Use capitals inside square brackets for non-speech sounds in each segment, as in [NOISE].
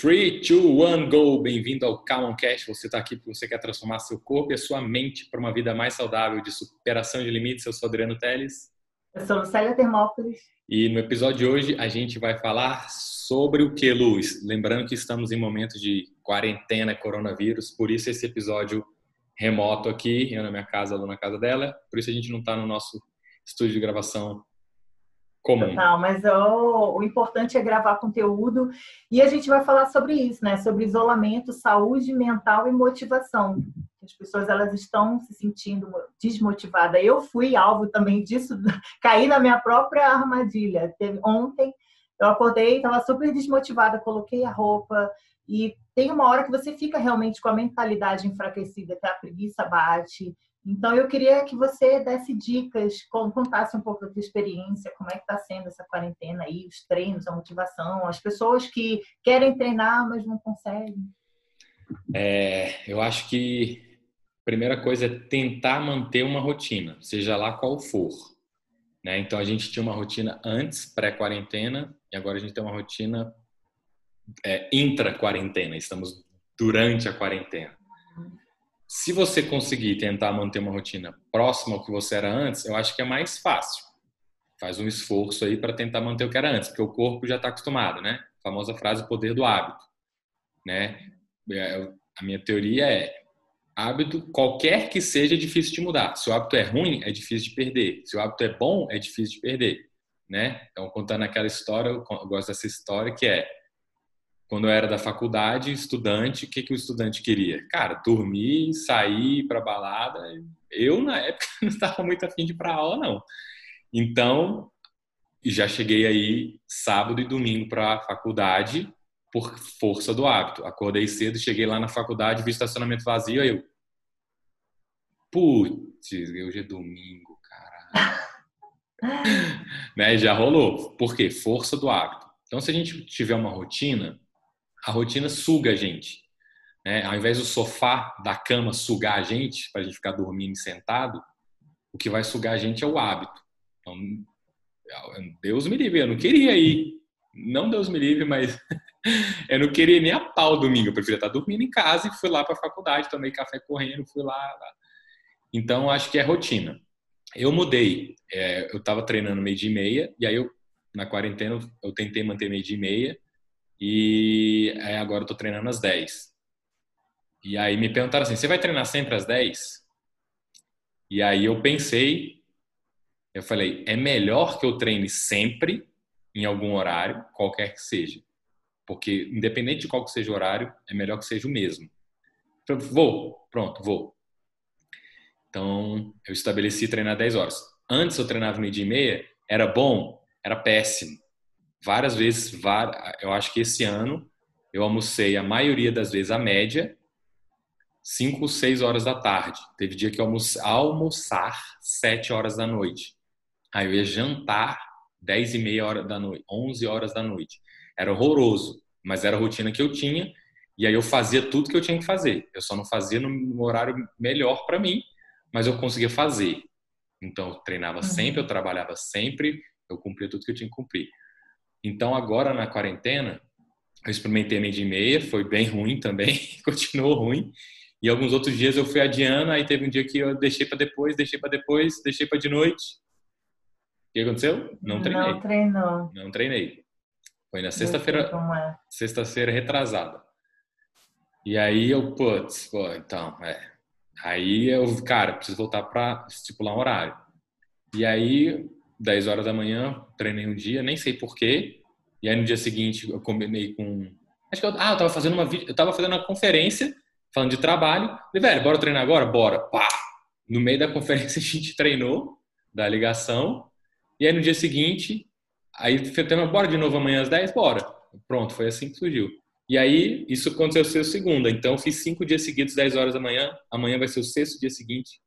3, 2, 1, go! Bem-vindo ao Calm Cash. Você está aqui porque você quer transformar seu corpo e a sua mente para uma vida mais saudável de superação de limites. Eu sou Adriano Teles. Eu sou Lucélia Termópolis. E no episódio de hoje a gente vai falar sobre o que, Luz? Lembrando que estamos em momentos de quarentena, coronavírus, por isso esse episódio remoto aqui, eu na minha casa, ela na casa dela, por isso a gente não está no nosso estúdio de gravação comum. Total, mas o, o, importante é gravar conteúdo e a gente vai falar sobre isso, né? Sobre isolamento, saúde mental e motivação. As pessoas elas estão se sentindo desmotivadas. Eu fui alvo também disso, [LAUGHS] caí na minha própria armadilha. Ontem eu acordei, estava super desmotivada, coloquei a roupa e tem uma hora que você fica realmente com a mentalidade enfraquecida, que a preguiça bate então, eu queria que você desse dicas, contasse um pouco da sua experiência, como é que está sendo essa quarentena aí, os treinos, a motivação, as pessoas que querem treinar, mas não conseguem. É, eu acho que a primeira coisa é tentar manter uma rotina, seja lá qual for. Né? Então, a gente tinha uma rotina antes, pré-quarentena, e agora a gente tem uma rotina é, intra-quarentena, estamos durante a quarentena. Se você conseguir tentar manter uma rotina próxima ao que você era antes, eu acho que é mais fácil. Faz um esforço aí para tentar manter o que era antes, porque o corpo já está acostumado, né? A famosa frase poder do hábito, né? É, a minha teoria é hábito qualquer que seja é difícil de mudar. Se o hábito é ruim, é difícil de perder. Se o hábito é bom, é difícil de perder, né? Então contando aquela história, eu gosto dessa história que é quando eu era da faculdade, estudante, o que, que o estudante queria? Cara, dormir, sair para balada. Eu, na época, [LAUGHS] não estava muito afim de ir para aula, não. Então, já cheguei aí sábado e domingo para a faculdade por força do hábito. Acordei cedo, cheguei lá na faculdade, vi estacionamento vazio, aí eu. Putz, hoje é domingo, caralho. [LAUGHS] né? Já rolou. Por quê? Força do hábito. Então, se a gente tiver uma rotina, a rotina suga a gente. Né? Ao invés do sofá da cama sugar a gente, para a gente ficar dormindo sentado, o que vai sugar a gente é o hábito. Então, Deus me livre, eu não queria ir. Não Deus me livre, mas [LAUGHS] eu não queria nem a pau domingo. Eu preferia estar dormindo em casa e fui lá para a faculdade, tomei café correndo, fui lá. Então, acho que é rotina. Eu mudei. É, eu estava treinando meio dia e meia, e aí eu, na quarentena, eu tentei manter meio dia e meia e é, agora eu tô treinando às 10. E aí me perguntaram assim: você vai treinar sempre às 10? E aí eu pensei, eu falei: é melhor que eu treine sempre, em algum horário, qualquer que seja. Porque, independente de qual que seja o horário, é melhor que seja o mesmo. Eu falei, vou, pronto, vou. Então, eu estabeleci treinar 10 horas. Antes eu treinava meio dia e meia, era bom, era péssimo várias vezes, eu acho que esse ano eu almocei a maioria das vezes a média 5, 6 horas da tarde. Teve dia que eu almoçar, almoçar 7 horas da noite. Aí eu ia jantar 10 e meia hora da noite, 11 horas da noite. Era horroroso, mas era a rotina que eu tinha e aí eu fazia tudo que eu tinha que fazer. Eu só não fazia no horário melhor para mim, mas eu conseguia fazer. Então eu treinava uhum. sempre, eu trabalhava sempre, eu cumpria tudo que eu tinha que cumprir. Então, agora na quarentena, eu experimentei meio de meia, foi bem ruim também, [LAUGHS] continuou ruim. E alguns outros dias eu fui adiando, aí teve um dia que eu deixei para depois, deixei para depois, deixei para de noite. O que aconteceu? Não treinei. Não treinou. Não treinei. Foi na sexta-feira, é. sexta-feira retrasada. E aí eu, putz, pô, então, é. Aí eu, cara, preciso voltar para estipular um horário. E aí 10 horas da manhã, treinei um dia, nem sei porquê. E aí no dia seguinte eu combinei com. Acho que eu, ah, eu tava fazendo uma eu tava fazendo uma conferência falando de trabalho. Falei, velho, bora treinar agora? Bora. Pá! No meio da [LAUGHS] conferência a gente treinou, da ligação. E aí no dia seguinte, aí tema, bora de novo amanhã às 10? Bora. Pronto, foi assim que surgiu. E aí, isso aconteceu ser segunda. Então, fiz cinco dias seguidos, 10 horas da manhã. Amanhã vai ser o sexto dia seguinte,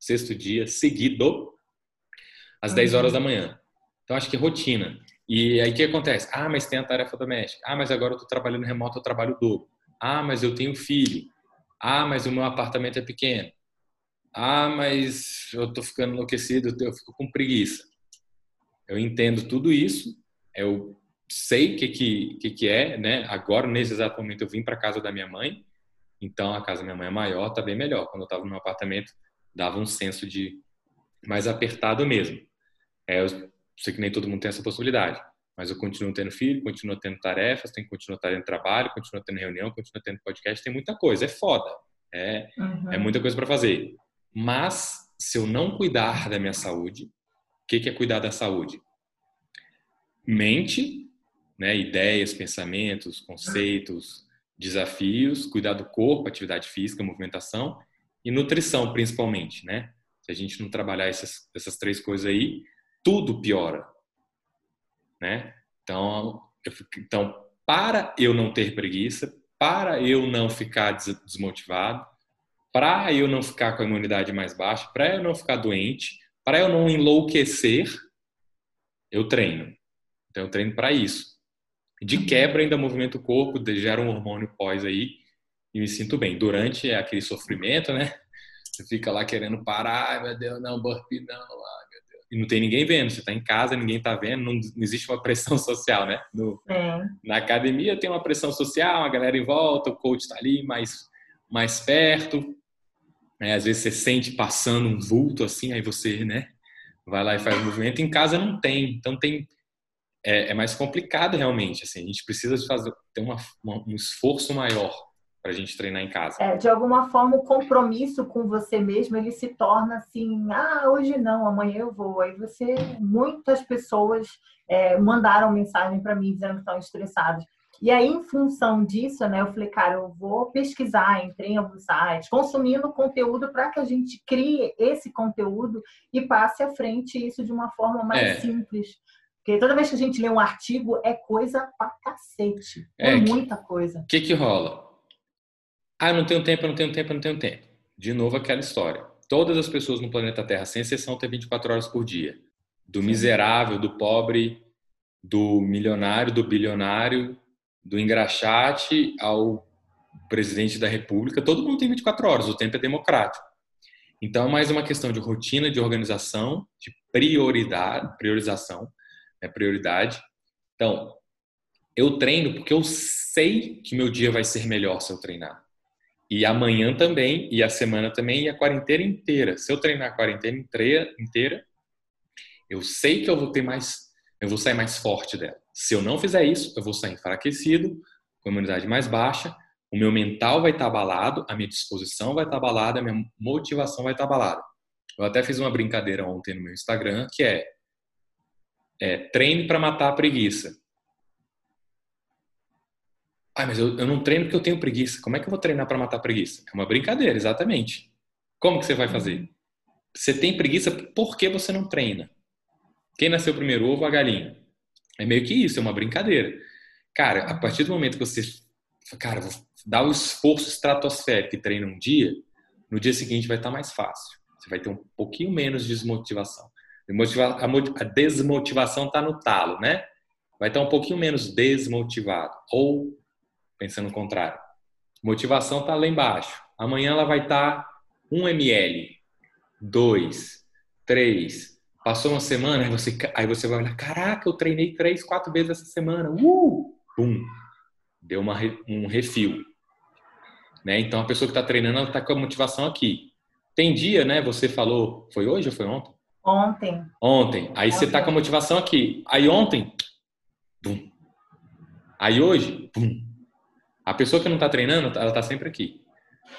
sexto dia seguido às 10 horas da uhum. manhã. Então, acho que é rotina. E aí, o que acontece? Ah, mas tem a tarefa doméstica. Ah, mas agora eu estou trabalhando remoto, eu trabalho dobro. Ah, mas eu tenho filho. Ah, mas o meu apartamento é pequeno. Ah, mas eu estou ficando enlouquecido, eu fico com preguiça. Eu entendo tudo isso, eu sei o que, que, que, é, né? Agora, nesse exato momento, eu vim para casa da minha mãe, então a casa da minha mãe é maior, tá bem melhor. Quando eu estava no apartamento, dava um senso de mais apertado mesmo. É, eu sei que nem todo mundo tem essa possibilidade, mas eu continuo tendo filho, continuo tendo tarefas, tenho, continuo tendo trabalho, continuo tendo reunião, continuo tendo podcast, tem muita coisa, é foda. É, uhum. é muita coisa para fazer. Mas, se eu não cuidar da minha saúde, o que, que é cuidar da saúde? Mente, né, ideias, pensamentos, conceitos, desafios, cuidar do corpo, atividade física, movimentação e nutrição, principalmente, né? Se a gente não trabalhar essas, essas três coisas aí, tudo piora, né? Então, eu, então, para eu não ter preguiça, para eu não ficar desmotivado, para eu não ficar com a imunidade mais baixa, para eu não ficar doente, para eu não enlouquecer, eu treino. Então, eu treino para isso. De quebra, ainda movimento o corpo, gera um hormônio pós aí e me sinto bem. Durante é aquele sofrimento, né? Você fica lá querendo parar, meu Deus, não, burpee não, Deus. E não tem ninguém vendo, você está em casa, ninguém está vendo, não, não, existe uma pressão [LAUGHS] social, né? No, é. Na academia tem uma pressão social, a galera em volta, o coach está ali mais, mais perto. Né? Às vezes você sente passando um vulto assim, aí você, né? Vai lá e faz o movimento. Em casa não tem, então tem é, é mais complicado realmente. Assim, a gente precisa fazer ter uma, uma, um esforço maior para a gente treinar em casa. É, de alguma forma, o compromisso com você mesmo ele se torna assim: ah, hoje não, amanhã eu vou. Aí você, muitas pessoas é, mandaram mensagem para mim dizendo que estão estressadas. E aí, em função disso, né, eu falei, cara, eu vou pesquisar, entrei em alguns sites, consumindo conteúdo para que a gente crie esse conteúdo e passe à frente isso de uma forma mais é. simples. Porque toda vez que a gente lê um artigo, é coisa pra cacete. É, é muita coisa. O que que rola? Ah, eu não tenho tempo, eu não tenho tempo, eu não tenho tempo. De novo aquela história. Todas as pessoas no planeta Terra, sem exceção, têm 24 horas por dia. Do miserável, do pobre, do milionário, do bilionário, do engraxate ao presidente da república, todo mundo tem 24 horas, o tempo é democrático. Então, é mais uma questão de rotina, de organização, de prioridade, priorização, é prioridade. Então, eu treino porque eu sei que meu dia vai ser melhor se eu treinar. E amanhã também, e a semana também, e a quarentena inteira. Se eu treinar a quarentena inteira, inteira, eu sei que eu vou ter mais, eu vou sair mais forte dela. Se eu não fizer isso, eu vou sair enfraquecido, com a imunidade mais baixa, o meu mental vai estar abalado, a minha disposição vai estar abalada, a minha motivação vai estar abalada. Eu até fiz uma brincadeira ontem no meu Instagram, que é, é treine para matar a preguiça. Ah, mas eu, eu não treino porque eu tenho preguiça. Como é que eu vou treinar para matar preguiça? É uma brincadeira, exatamente. Como que você vai fazer? Você tem preguiça porque você não treina. Quem nasceu primeiro, ovo ou a galinha? É meio que isso, é uma brincadeira. Cara, a partir do momento que você, cara, dá o esforço estratosférico e treina um dia, no dia seguinte vai estar mais fácil. Você vai ter um pouquinho menos de desmotivação. A desmotivação está no talo, né? Vai estar um pouquinho menos desmotivado. Ou pensando o contrário. Motivação está lá embaixo. Amanhã ela vai estar tá 1 ml, 2, 3. Passou uma semana, aí você, aí você vai olhar, caraca, eu treinei 3, 4 vezes essa semana. Uh! Pum! Deu uma, um refil. Né? Então, a pessoa que está treinando, ela está com a motivação aqui. Tem dia, né? Você falou, foi hoje ou foi ontem? Ontem. Ontem. Aí ontem. você está com a motivação aqui. Aí ontem, pum. Aí hoje, pum. A pessoa que não está treinando, ela está sempre aqui.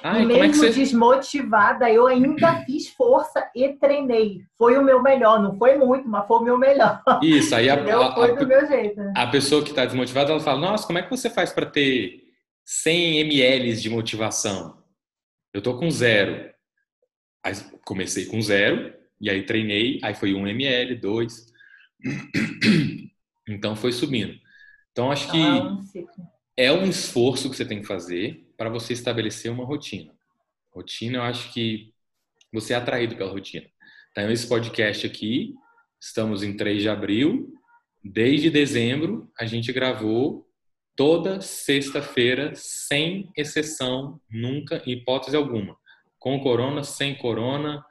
Ai, mesmo é você... desmotivada, eu ainda [CLEARS THROAT] fiz força e treinei. Foi o meu melhor, não foi muito, mas foi o meu melhor. Isso, aí a, [LAUGHS] a, foi do meu jeito. Né? a pessoa que está desmotivada, ela fala: Nossa, como é que você faz para ter 100 ml de motivação? Eu tô com zero. Aí comecei com zero, e aí treinei, aí foi 1 ml, 2. Então foi subindo. Então acho que. Ah, é um esforço que você tem que fazer para você estabelecer uma rotina. Rotina, eu acho que você é atraído pela rotina. Então, esse podcast aqui, estamos em 3 de abril. Desde dezembro, a gente gravou toda sexta-feira, sem exceção, nunca, hipótese alguma. Com corona, sem corona,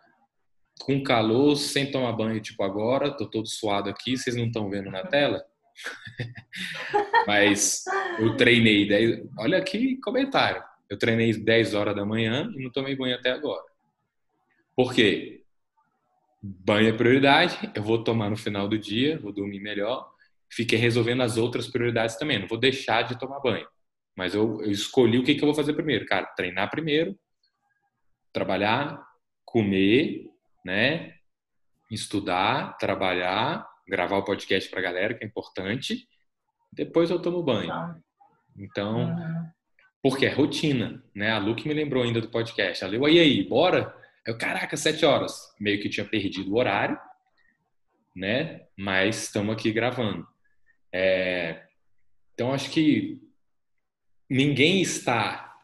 com calor, sem tomar banho, tipo agora. Tô todo suado aqui, vocês não estão vendo na tela? [LAUGHS] Mas eu treinei 10. Olha aqui comentário. Eu treinei 10 horas da manhã e não tomei banho até agora. Por quê? Banho é prioridade, eu vou tomar no final do dia, vou dormir melhor. Fiquei resolvendo as outras prioridades também. Não vou deixar de tomar banho. Mas eu, eu escolhi o que, que eu vou fazer primeiro. Cara, treinar primeiro, trabalhar, comer, né? Estudar, trabalhar, gravar o podcast para a galera, que é importante. Depois eu tomo banho. Tá. Então, uhum. porque é rotina, né? A Lu que me lembrou ainda do podcast. Ela e aí, bora? Eu, caraca, sete horas. Meio que tinha perdido o horário, né? Mas estamos aqui gravando. É... Então, acho que ninguém está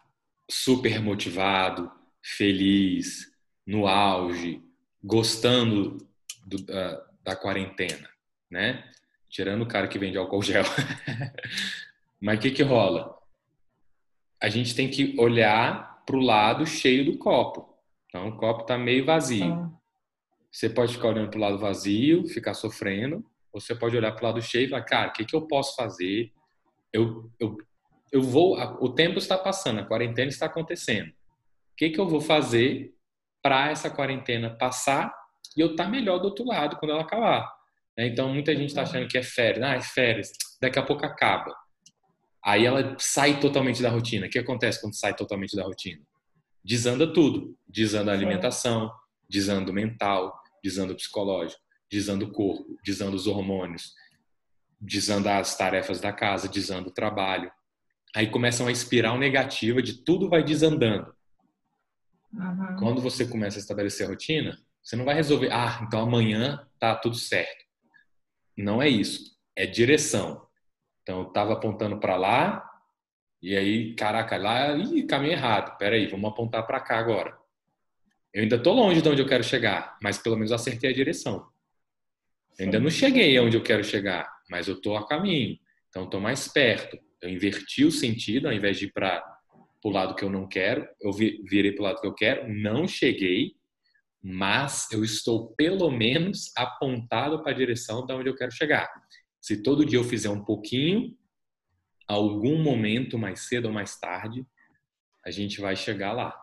super motivado, feliz, no auge, gostando do, da, da, quarentena, né? Tirando o cara que vende álcool gel. [LAUGHS] Mas o que, que rola? A gente tem que olhar para o lado cheio do copo. Então, o copo está meio vazio. Você pode ficar olhando para o lado vazio, ficar sofrendo, ou você pode olhar para o lado cheio e falar, cara, o que, que eu posso fazer? Eu, eu, eu vou, o tempo está passando, a quarentena está acontecendo que, que eu vou fazer para essa quarentena passar e eu estar tá melhor do outro lado quando ela acabar. Né? Então, muita gente está achando que é férias. Ah, é férias. Daqui a pouco acaba. Aí ela sai totalmente da rotina. O que acontece quando sai totalmente da rotina? Desanda tudo. Desanda a alimentação, desanda o mental, desanda o psicológico, desanda o corpo, desanda os hormônios, desanda as tarefas da casa, desanda o trabalho. Aí começa uma espiral negativa de tudo vai desandando. Uhum. Quando você começa a estabelecer a rotina, você não vai resolver, ah, então amanhã tá tudo certo. Não é isso. É direção. Então, eu tava apontando para lá, e aí, caraca, lá, ih, caminho errado. Peraí, vamos apontar para cá agora. Eu ainda tô longe de onde eu quero chegar, mas pelo menos acertei a direção. Eu ainda não cheguei aonde eu quero chegar, mas eu tô a caminho. Então, tô mais perto. Eu inverti o sentido, ao invés de ir para o lado que eu não quero, eu virei para o lado que eu quero, não cheguei, mas eu estou pelo menos apontado para a direção de onde eu quero chegar. Se todo dia eu fizer um pouquinho, algum momento mais cedo ou mais tarde, a gente vai chegar lá.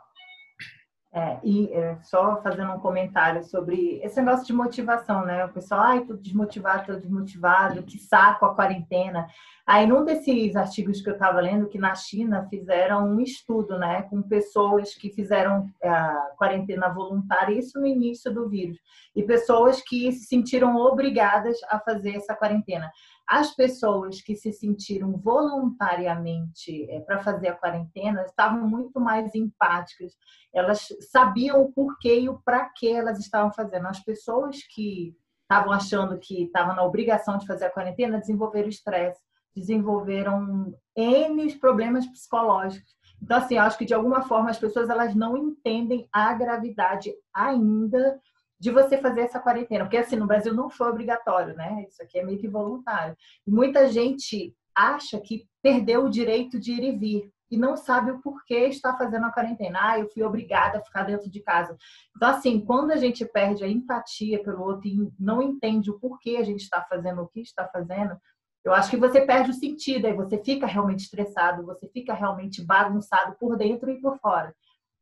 É, e é, só fazendo um comentário sobre esse negócio de motivação, né? O pessoal, ai, tô desmotivado, tô desmotivado, que saco a quarentena. Aí, num desses artigos que eu estava lendo, que na China fizeram um estudo, né, com pessoas que fizeram é, a quarentena voluntária, isso no início do vírus, e pessoas que se sentiram obrigadas a fazer essa quarentena. As pessoas que se sentiram voluntariamente é, para fazer a quarentena estavam muito mais empáticas, elas sabiam o porquê e o para que elas estavam fazendo. As pessoas que estavam achando que estavam na obrigação de fazer a quarentena desenvolveram estresse, desenvolveram N problemas psicológicos. Então, assim, acho que de alguma forma as pessoas elas não entendem a gravidade ainda de você fazer essa quarentena, porque assim no Brasil não foi obrigatório, né? Isso aqui é meio que voluntário. Muita gente acha que perdeu o direito de ir e vir e não sabe o porquê está fazendo a quarentena. Ah, eu fui obrigada a ficar dentro de casa. Então, assim, quando a gente perde a empatia pelo outro e não entende o porquê a gente está fazendo o que está fazendo, eu acho que você perde o sentido, aí você fica realmente estressado, você fica realmente bagunçado por dentro e por fora.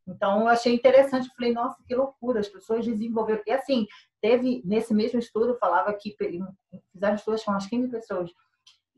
Então, eu achei interessante, falei, nossa, que loucura, as pessoas desenvolveram. E assim, teve, nesse mesmo estudo, falava que fizeram estudos com umas 15 pessoas.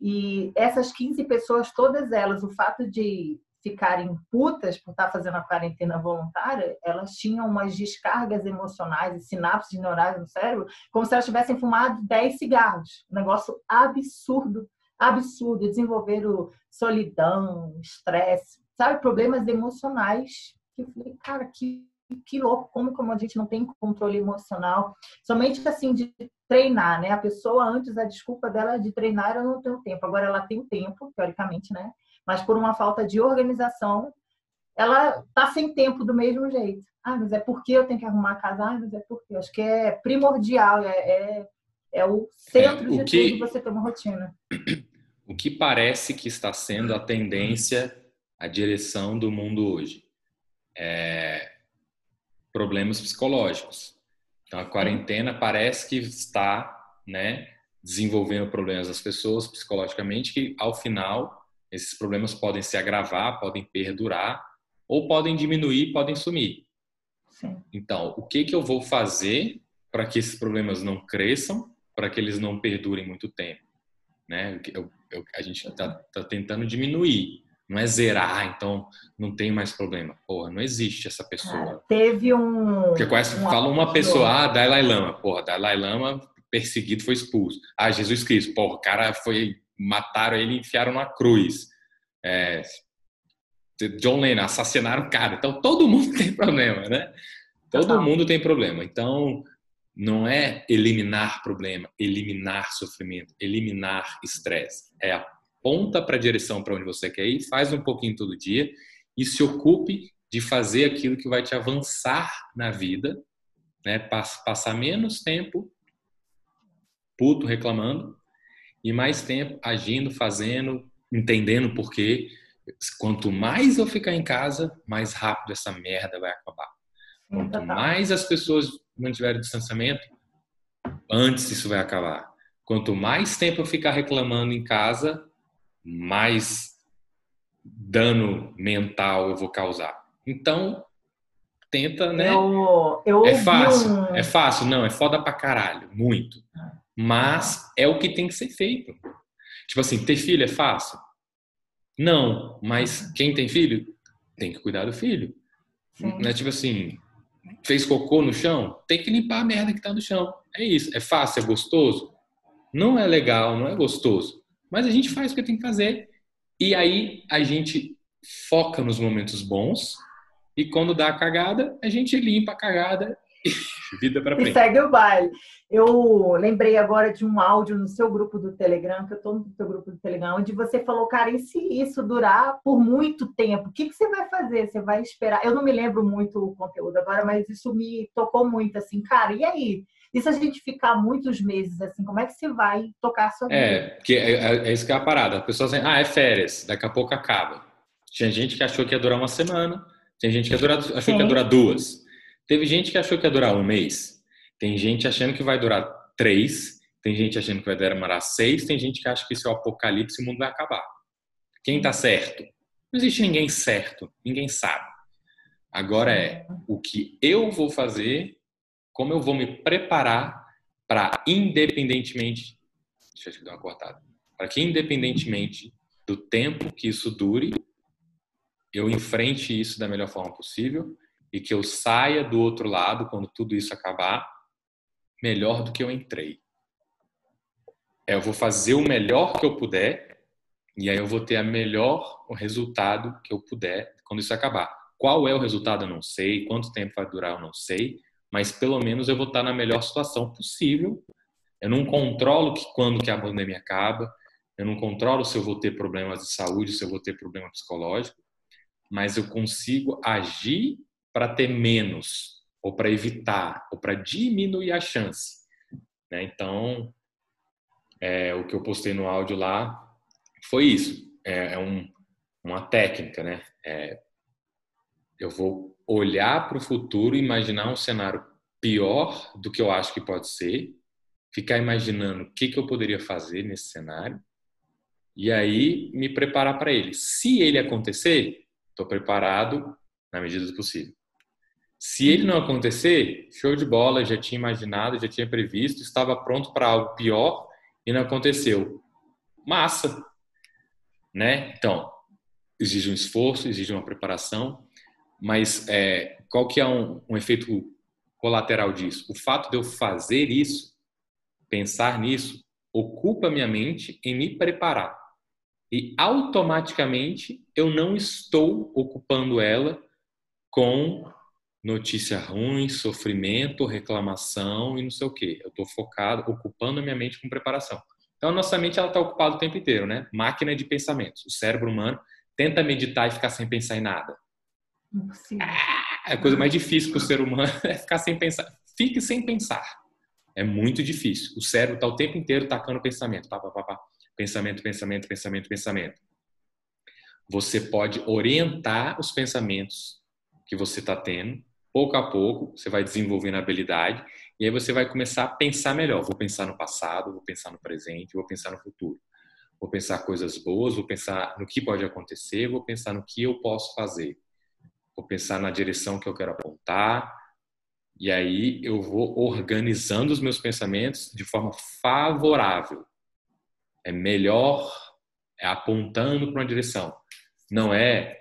E essas 15 pessoas, todas elas, o fato de ficarem putas por estar fazendo a quarentena voluntária, elas tinham umas descargas emocionais e sinapses neurais no cérebro, como se elas tivessem fumado 10 cigarros. Um negócio absurdo, absurdo. Desenvolveram solidão, estresse, sabe? Problemas emocionais que eu falei, cara, que, que louco, como, como a gente não tem controle emocional, somente assim de treinar, né? A pessoa antes, a desculpa dela de treinar, eu não tenho tempo. Agora ela tem tempo, teoricamente, né? Mas por uma falta de organização, ela tá sem tempo do mesmo jeito. Ah, mas é porque eu tenho que arrumar a casa? Ah, mas é porque. Acho que é primordial, é, é, é o centro é, o de que, tudo você ter uma rotina. [CLEARS THROAT] O que parece que está sendo a tendência, a direção do mundo hoje é, problemas psicológicos. Então, a quarentena parece que está né, desenvolvendo problemas das pessoas psicologicamente que ao final esses problemas podem se agravar, podem perdurar ou podem diminuir, podem sumir. Sim. Então, o que que eu vou fazer para que esses problemas não cresçam, para que eles não perdurem muito tempo, né? Eu, eu, a gente está tá tentando diminuir, não é zerar, então não tem mais problema. Porra, não existe essa pessoa. teve um. Porque quase um fala uma pessoa, ah, Dalai Lama, porra, Dalai Lama perseguido foi expulso. Ah, Jesus Cristo, porra, o cara foi mataram ele e enfiaram na cruz. É, John Lennon, assassinaram o cara. Então todo mundo [LAUGHS] tem problema, né? Todo mundo tem problema. Então não é eliminar problema, eliminar sofrimento, eliminar estresse. É a ponta para a direção para onde você quer ir, faz um pouquinho todo dia e se ocupe de fazer aquilo que vai te avançar na vida, né? Passar menos tempo puto reclamando e mais tempo agindo, fazendo, entendendo por quê. Quanto mais eu ficar em casa, mais rápido essa merda vai acabar. Quanto mais as pessoas mantiverem distanciamento, antes isso vai acabar. Quanto mais tempo eu ficar reclamando em casa, mais dano mental eu vou causar. Então, tenta, né? Eu, eu é fácil, um... é fácil, não, é foda pra caralho, muito. Mas é o que tem que ser feito. Tipo assim, ter filho é fácil? Não, mas quem tem filho tem que cuidar do filho. Sim. Não é tipo assim, fez cocô no chão, tem que limpar a merda que tá no chão. É isso. É fácil, é gostoso? Não é legal, não é gostoso. Mas a gente faz o que tem que fazer. E aí a gente foca nos momentos bons. E quando dá a cagada, a gente limpa a cagada [LAUGHS] Vida para frente. E segue o baile. Eu lembrei agora de um áudio no seu grupo do Telegram, que eu estou no seu grupo do Telegram, onde você falou, cara, e se isso durar por muito tempo? O que, que você vai fazer? Você vai esperar? Eu não me lembro muito o conteúdo agora, mas isso me tocou muito, assim, cara, e aí? E se a gente ficar muitos meses assim, como é que você vai tocar a sua vida? É, porque é, é, é isso que é a parada. As pessoas dizem, ah, é férias, daqui a pouco acaba. Tinha gente que achou que ia durar uma semana, tem gente que durar, achou Sim. que ia durar duas. Teve gente que achou que ia durar um mês. Tem gente achando que vai durar três. Tem gente achando que vai demorar seis. Tem gente que acha que isso é o apocalipse e o mundo vai acabar. Quem está certo? Não existe ninguém certo. Ninguém sabe. Agora é o que eu vou fazer, como eu vou me preparar para, independentemente. Deixa eu dar uma cortada. Para que, independentemente do tempo que isso dure, eu enfrente isso da melhor forma possível e que eu saia do outro lado quando tudo isso acabar melhor do que eu entrei. É, eu vou fazer o melhor que eu puder e aí eu vou ter a melhor o resultado que eu puder quando isso acabar. Qual é o resultado eu não sei, quanto tempo vai durar eu não sei, mas pelo menos eu vou estar na melhor situação possível. Eu não controlo que quando que a pandemia acaba, eu não controlo se eu vou ter problemas de saúde, se eu vou ter problema psicológico, mas eu consigo agir para ter menos, ou para evitar, ou para diminuir a chance. Né? Então, é, o que eu postei no áudio lá foi isso. É, é um, uma técnica, né? É, eu vou olhar para o futuro imaginar um cenário pior do que eu acho que pode ser, ficar imaginando o que, que eu poderia fazer nesse cenário e aí me preparar para ele. Se ele acontecer, estou preparado na medida do possível. Se ele não acontecer, show de bola, já tinha imaginado, já tinha previsto, estava pronto para algo pior e não aconteceu. Massa, né? Então, exige um esforço, exige uma preparação, mas é, qual que é um, um efeito colateral disso? O fato de eu fazer isso, pensar nisso, ocupa minha mente em me preparar. E automaticamente eu não estou ocupando ela com notícia ruim, sofrimento, reclamação e não sei o quê. Eu estou focado, ocupando a minha mente com preparação. Então, a nossa mente está ocupada o tempo inteiro, né? Máquina de pensamentos. O cérebro humano tenta meditar e ficar sem pensar em nada. Ah, a coisa mais difícil para o ser humano [LAUGHS] é ficar sem pensar. Fique sem pensar. É muito difícil. O cérebro está o tempo inteiro tacando pensamento. Pá, pá, pá, pá. Pensamento, pensamento, pensamento, pensamento. Você pode orientar os pensamentos que você está tendo pouco a pouco, você vai desenvolvendo a habilidade E aí você vai começar a pensar melhor. Vou pensar no passado, vou pensar no presente, vou pensar no futuro. Vou pensar coisas boas, vou pensar no que pode acontecer, vou pensar no que eu posso fazer. Vou pensar na direção que eu quero apontar. E aí eu vou organizando os meus pensamentos de forma favorável. É melhor é apontando para uma direção. Não é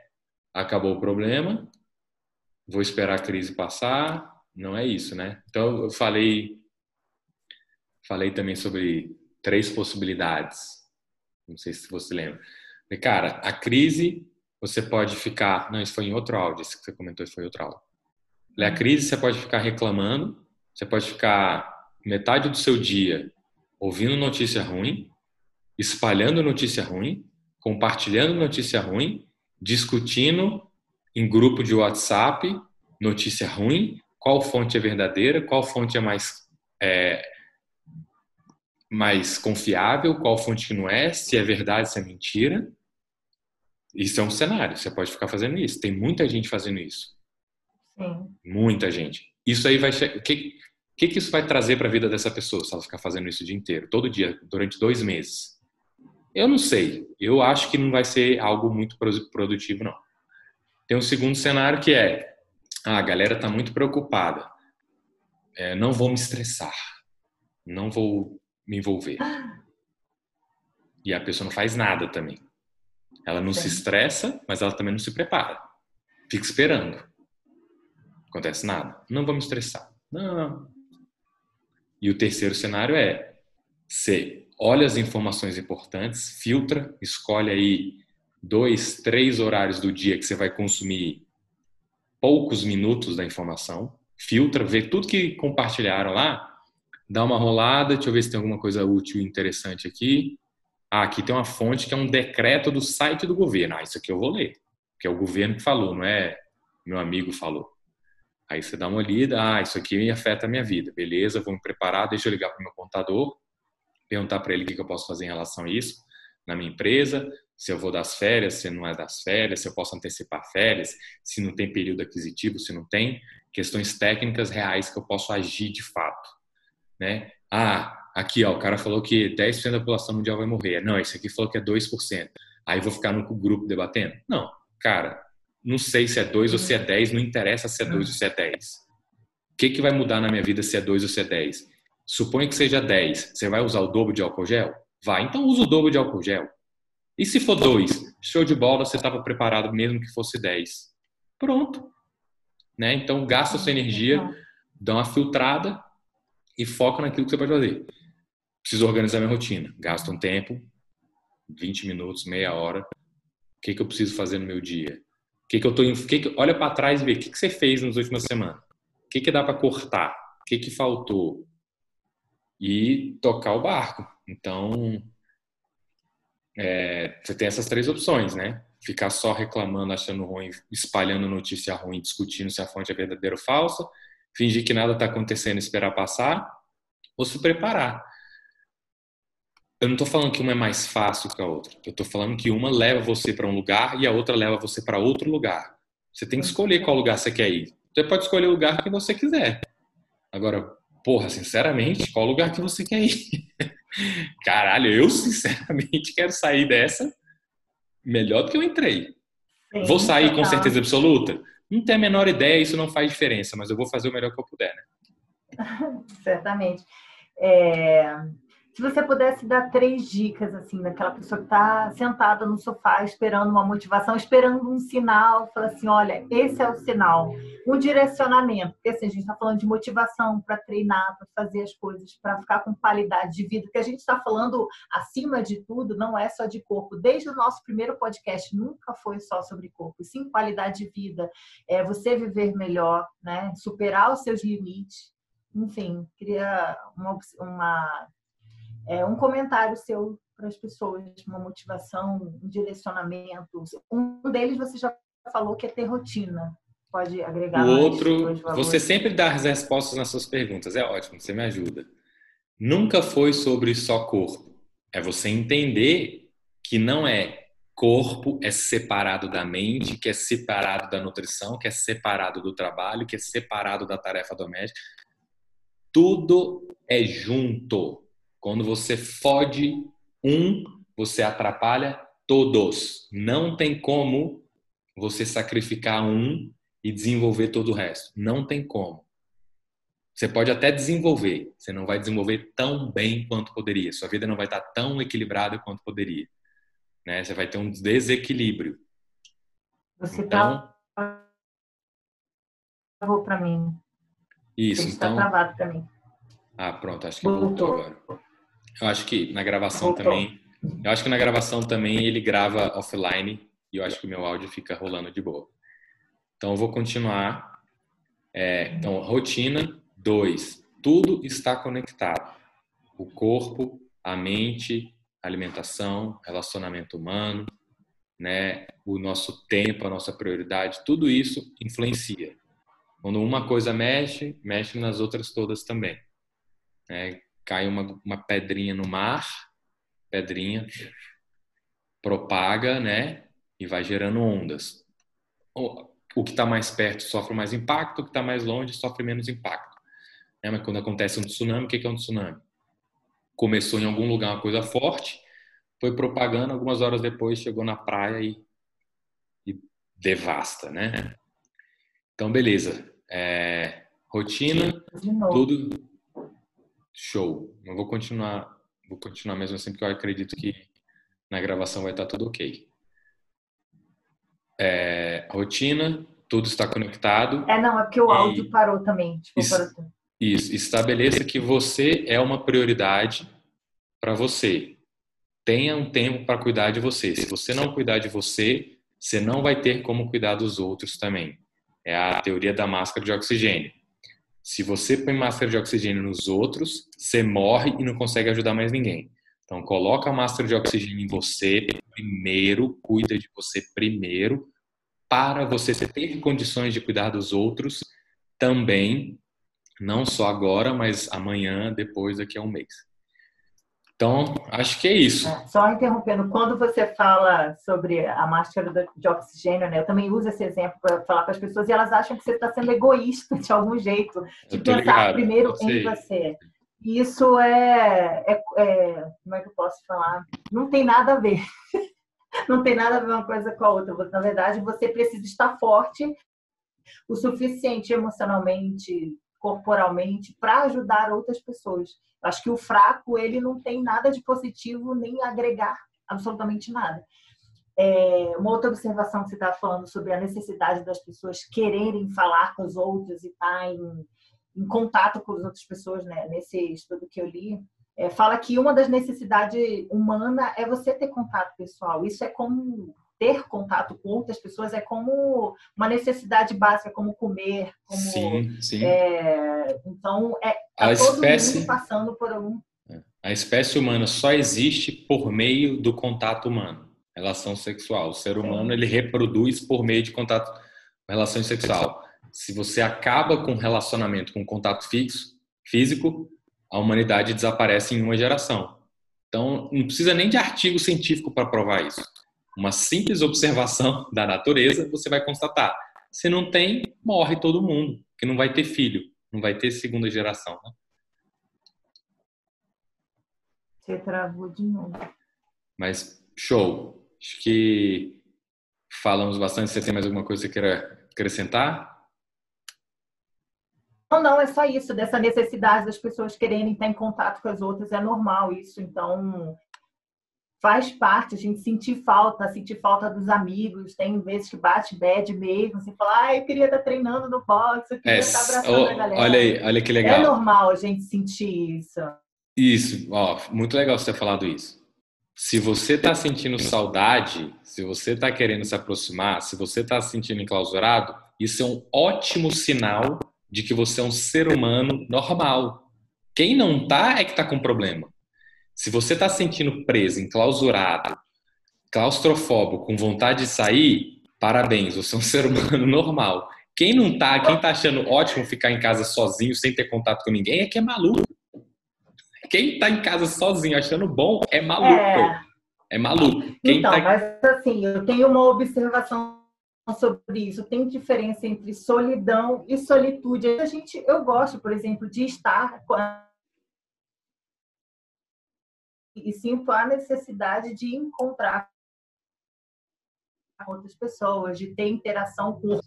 acabou o problema, vou esperar a crise passar, não é isso, né? Então eu falei falei também sobre três possibilidades. Não sei se você lembra. Cara, a crise você pode ficar, não, isso foi em outro áudio, isso que você comentou, isso foi em outro áudio. A crise você pode ficar reclamando, você pode ficar metade do seu dia ouvindo notícia ruim, espalhando notícia ruim, compartilhando notícia ruim, discutindo em grupo de WhatsApp notícia ruim, qual fonte é verdadeira, qual fonte é mais é, mais confiável, qual fonte que não é, se é verdade, se é mentira. Isso é um cenário, você pode ficar fazendo isso. Tem muita gente fazendo isso. Sim. Muita gente. Isso aí vai. O que, que, que isso vai trazer para a vida dessa pessoa se ela ficar fazendo isso o dia inteiro, todo dia, durante dois meses? Eu não sei. Eu acho que não vai ser algo muito produtivo, não. Tem um segundo cenário que é: ah, a galera está muito preocupada. É, não vou me estressar. Não vou me envolver. E a pessoa não faz nada também. Ela não Sim. se estressa, mas ela também não se prepara. Fica esperando. Não acontece nada. Não me estressar. Não. E o terceiro cenário é: você olha as informações importantes, filtra, escolhe aí dois, três horários do dia que você vai consumir poucos minutos da informação, filtra, vê tudo que compartilharam lá, dá uma rolada, deixa eu ver se tem alguma coisa útil e interessante aqui. Ah, aqui tem uma fonte que é um decreto do site do governo. Ah, isso aqui eu vou ler, que é o governo que falou, não é meu amigo falou. Aí você dá uma olhada, ah, isso aqui afeta a minha vida. Beleza, vou me preparar, deixa eu ligar para o meu contador, perguntar para ele o que eu posso fazer em relação a isso na minha empresa, se eu vou das férias, se não é das férias, se eu posso antecipar férias, se não tem período aquisitivo, se não tem, questões técnicas reais que eu posso agir de fato, né? Ah, aqui ó, o cara falou que 10% da população mundial vai morrer. Não, esse aqui falou que é 2%. Aí vou ficar no grupo debatendo? Não, cara, não sei se é 2 ou se é 10, não interessa se é 2 ou se é 10. O que, que vai mudar na minha vida se é 2 ou se é 10? Suponha que seja 10. Você vai usar o dobro de álcool gel? Vai, então usa o dobro de álcool gel. E se for 2? Show de bola, você estava preparado mesmo que fosse 10. Pronto. Né? Então gasta sua energia, dá uma filtrada e foca naquilo que você pode fazer. Preciso organizar minha rotina. Gasta um tempo, 20 minutos, meia hora. O que, que eu preciso fazer no meu dia? O que, que eu tô, que que, olha para trás e vê o que, que você fez nas últimas semanas. O que, que dá para cortar? O que, que faltou? e tocar o barco. Então, é, você tem essas três opções, né? Ficar só reclamando, achando ruim, espalhando notícia ruim, discutindo se a fonte é verdadeira ou falsa, fingir que nada está acontecendo, esperar passar, ou se preparar. Eu não estou falando que uma é mais fácil que a outra. Eu estou falando que uma leva você para um lugar e a outra leva você para outro lugar. Você tem que escolher qual lugar você quer ir. Você pode escolher o lugar que você quiser. Agora, porra, sinceramente, qual lugar que você quer ir? [LAUGHS] Caralho, eu sinceramente quero sair dessa melhor do que eu entrei. Sim, vou sair total. com certeza absoluta? Não tenho a menor ideia, isso não faz diferença, mas eu vou fazer o melhor que eu puder, né? [LAUGHS] Certamente. É... Se você pudesse dar três dicas, assim, daquela pessoa que está sentada no sofá esperando uma motivação, esperando um sinal, fala assim, olha, esse é o sinal. Um direcionamento, porque assim, a gente está falando de motivação para treinar, para fazer as coisas, para ficar com qualidade de vida. Que a gente está falando, acima de tudo, não é só de corpo. Desde o nosso primeiro podcast, nunca foi só sobre corpo, sim qualidade de vida, é você viver melhor, né? superar os seus limites. Enfim, queria uma, uma é, um comentário seu para as pessoas, uma motivação, um direcionamento. Um deles você já falou que é ter rotina. Pode agregar. O outro, você sempre dá as respostas nas suas perguntas. É ótimo, você me ajuda. Nunca foi sobre só corpo. É você entender que não é corpo é separado da mente, que é separado da nutrição, que é separado do trabalho, que é separado da tarefa doméstica. Tudo é junto. Quando você fode um, você atrapalha todos. Não tem como você sacrificar um e desenvolver todo o resto. Não tem como. Você pode até desenvolver, você não vai desenvolver tão bem quanto poderia. Sua vida não vai estar tão equilibrada quanto poderia. Né? Você vai ter um desequilíbrio. Você então, travou para mim. Isso, Você então. Está travado para mim. Ah, pronto, acho que voltou. voltou agora. Eu acho que na gravação voltou. também. Eu acho que na gravação também ele grava offline e eu acho que o meu áudio fica rolando de boa. Então eu vou continuar. É, então, rotina 2. Tudo está conectado. O corpo, a mente, a alimentação, relacionamento humano, né, o nosso tempo, a nossa prioridade, tudo isso influencia. Quando uma coisa mexe, mexe nas outras todas também. É, cai uma, uma pedrinha no mar, pedrinha propaga, né, e vai gerando ondas. O que está mais perto sofre mais impacto, o que está mais longe sofre menos impacto. É, mas quando acontece um tsunami, o que é um tsunami? Começou em algum lugar uma coisa forte, foi propagando, algumas horas depois chegou na praia e, e devasta, né? Então, beleza. É, rotina, tudo show. Eu vou continuar, vou continuar mesmo assim, porque eu acredito que na gravação vai estar tudo ok é, rotina, tudo está conectado. É, não, é porque o áudio parou também. Tipo, parou. isso, estabeleça que você é uma prioridade para você. Tenha um tempo para cuidar de você. Se você não cuidar de você, você não vai ter como cuidar dos outros também. É a teoria da máscara de oxigênio. Se você põe máscara de oxigênio nos outros, você morre e não consegue ajudar mais ninguém. Então, coloca a máscara de oxigênio em você primeiro, cuida de você primeiro, para você ter condições de cuidar dos outros também, não só agora, mas amanhã, depois, daqui a um mês. Então, acho que é isso. É, só interrompendo, quando você fala sobre a máscara de oxigênio, né, eu também uso esse exemplo para falar para as pessoas e elas acham que você está sendo egoísta de algum jeito, de pensar ligado, primeiro em você. Isso é, é, é, Como é que eu posso falar? Não tem nada a ver. [LAUGHS] Não tem nada a ver uma coisa com a outra. Na verdade, você precisa estar forte o suficiente emocionalmente, corporalmente, para ajudar outras pessoas. Acho que o fraco, ele não tem nada de positivo nem agregar absolutamente nada. É, uma outra observação que você estava falando sobre a necessidade das pessoas quererem falar com os outros e estar tá em em contato com as outras pessoas, né? Nesse estudo que eu li, é, fala que uma das necessidades humanas é você ter contato pessoal. Isso é como ter contato com outras pessoas é como uma necessidade básica, como comer, como sim, sim. É, então é tá a espécie passando por algum é, a espécie humana só existe por meio do contato humano, relação sexual. O ser humano ele reproduz por meio de contato, relação sexual se você acaba com relacionamento, com contato fixo, físico, a humanidade desaparece em uma geração. Então, não precisa nem de artigo científico para provar isso. Uma simples observação da natureza, você vai constatar. Se não tem, morre todo mundo, porque não vai ter filho, não vai ter segunda geração. Né? Você travou de novo. Mas, show. Acho que falamos bastante. Você tem mais alguma coisa que queira acrescentar? Não, não, é só isso, dessa necessidade das pessoas quererem estar em contato com as outras, é normal isso. Então, faz parte, a gente sentir falta, sentir falta dos amigos. Tem vezes que bate bad mesmo, você fala, ah, eu queria estar treinando no boxe, eu queria é, estar abraçando oh, a galera. Olha aí, olha que legal. É normal a gente sentir isso. Isso, ó, muito legal você ter falado isso. Se você está sentindo saudade, se você está querendo se aproximar, se você está se sentindo enclausurado, isso é um ótimo sinal de que você é um ser humano normal. Quem não tá é que tá com problema. Se você tá sentindo preso, enclausurado, claustrofóbico, com vontade de sair, parabéns, você é um [LAUGHS] ser humano normal. Quem não tá, quem tá achando ótimo ficar em casa sozinho, sem ter contato com ninguém, é que é maluco. Quem tá em casa sozinho achando bom é maluco. É, é maluco. Quem então, tá... mas assim, eu tenho uma observação sobre isso. Tem diferença entre solidão e solitude. A gente, eu gosto, por exemplo, de estar e sinto a necessidade de encontrar outras pessoas, de ter interação com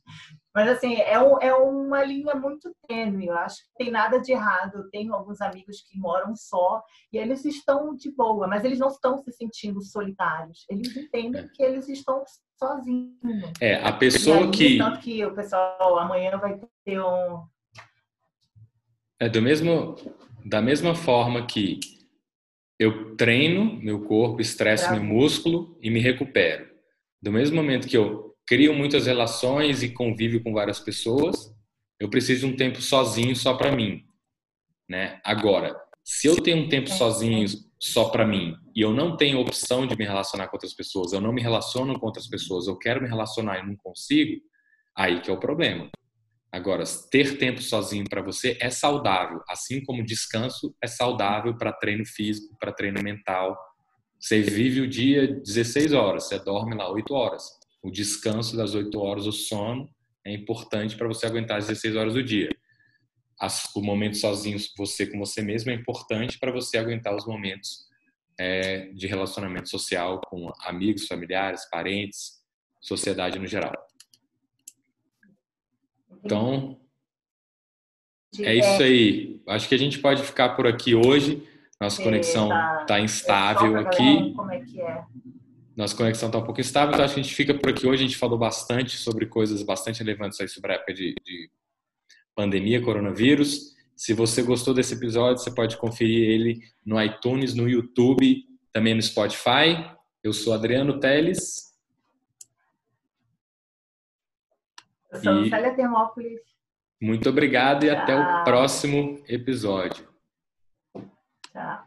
mas assim, é, um, é uma linha muito tênue. Eu acho que tem nada de errado. Eu tenho alguns amigos que moram só e eles estão de boa, mas eles não estão se sentindo solitários. Eles entendem é. que eles estão sozinhos. É, a pessoa aí, que. Tanto que o pessoal amanhã vai ter um. É do mesmo, da mesma forma que eu treino meu corpo, estresso meu músculo e me recupero. Do mesmo momento que eu crio muitas relações e convivo com várias pessoas, eu preciso de um tempo sozinho só para mim, né? Agora, se eu tenho um tempo sozinho só para mim e eu não tenho opção de me relacionar com outras pessoas, eu não me relaciono com outras pessoas, eu quero me relacionar e não consigo, aí que é o problema. Agora, ter tempo sozinho para você é saudável, assim como descanso é saudável para treino físico, para treino mental. Você vive o dia 16 horas, você dorme lá 8 horas o descanso das 8 horas, o sono, é importante para você aguentar as 16 horas do dia. O momento sozinho, você com você mesmo, é importante para você aguentar os momentos é, de relacionamento social com amigos, familiares, parentes, sociedade no geral. Então, é isso aí. Acho que a gente pode ficar por aqui hoje. Nossa conexão está tá instável aqui. Como é que é? nossa conexão está um pouco instável, então acho que a gente fica por aqui hoje. A gente falou bastante sobre coisas bastante relevantes aí sobre a época de, de pandemia, coronavírus. Se você gostou desse episódio, você pode conferir ele no iTunes, no YouTube, também no Spotify. Eu sou Adriano Teles. Eu sou e... Célia Termópolis. Muito obrigado e Tchau. até o próximo episódio. Tchau.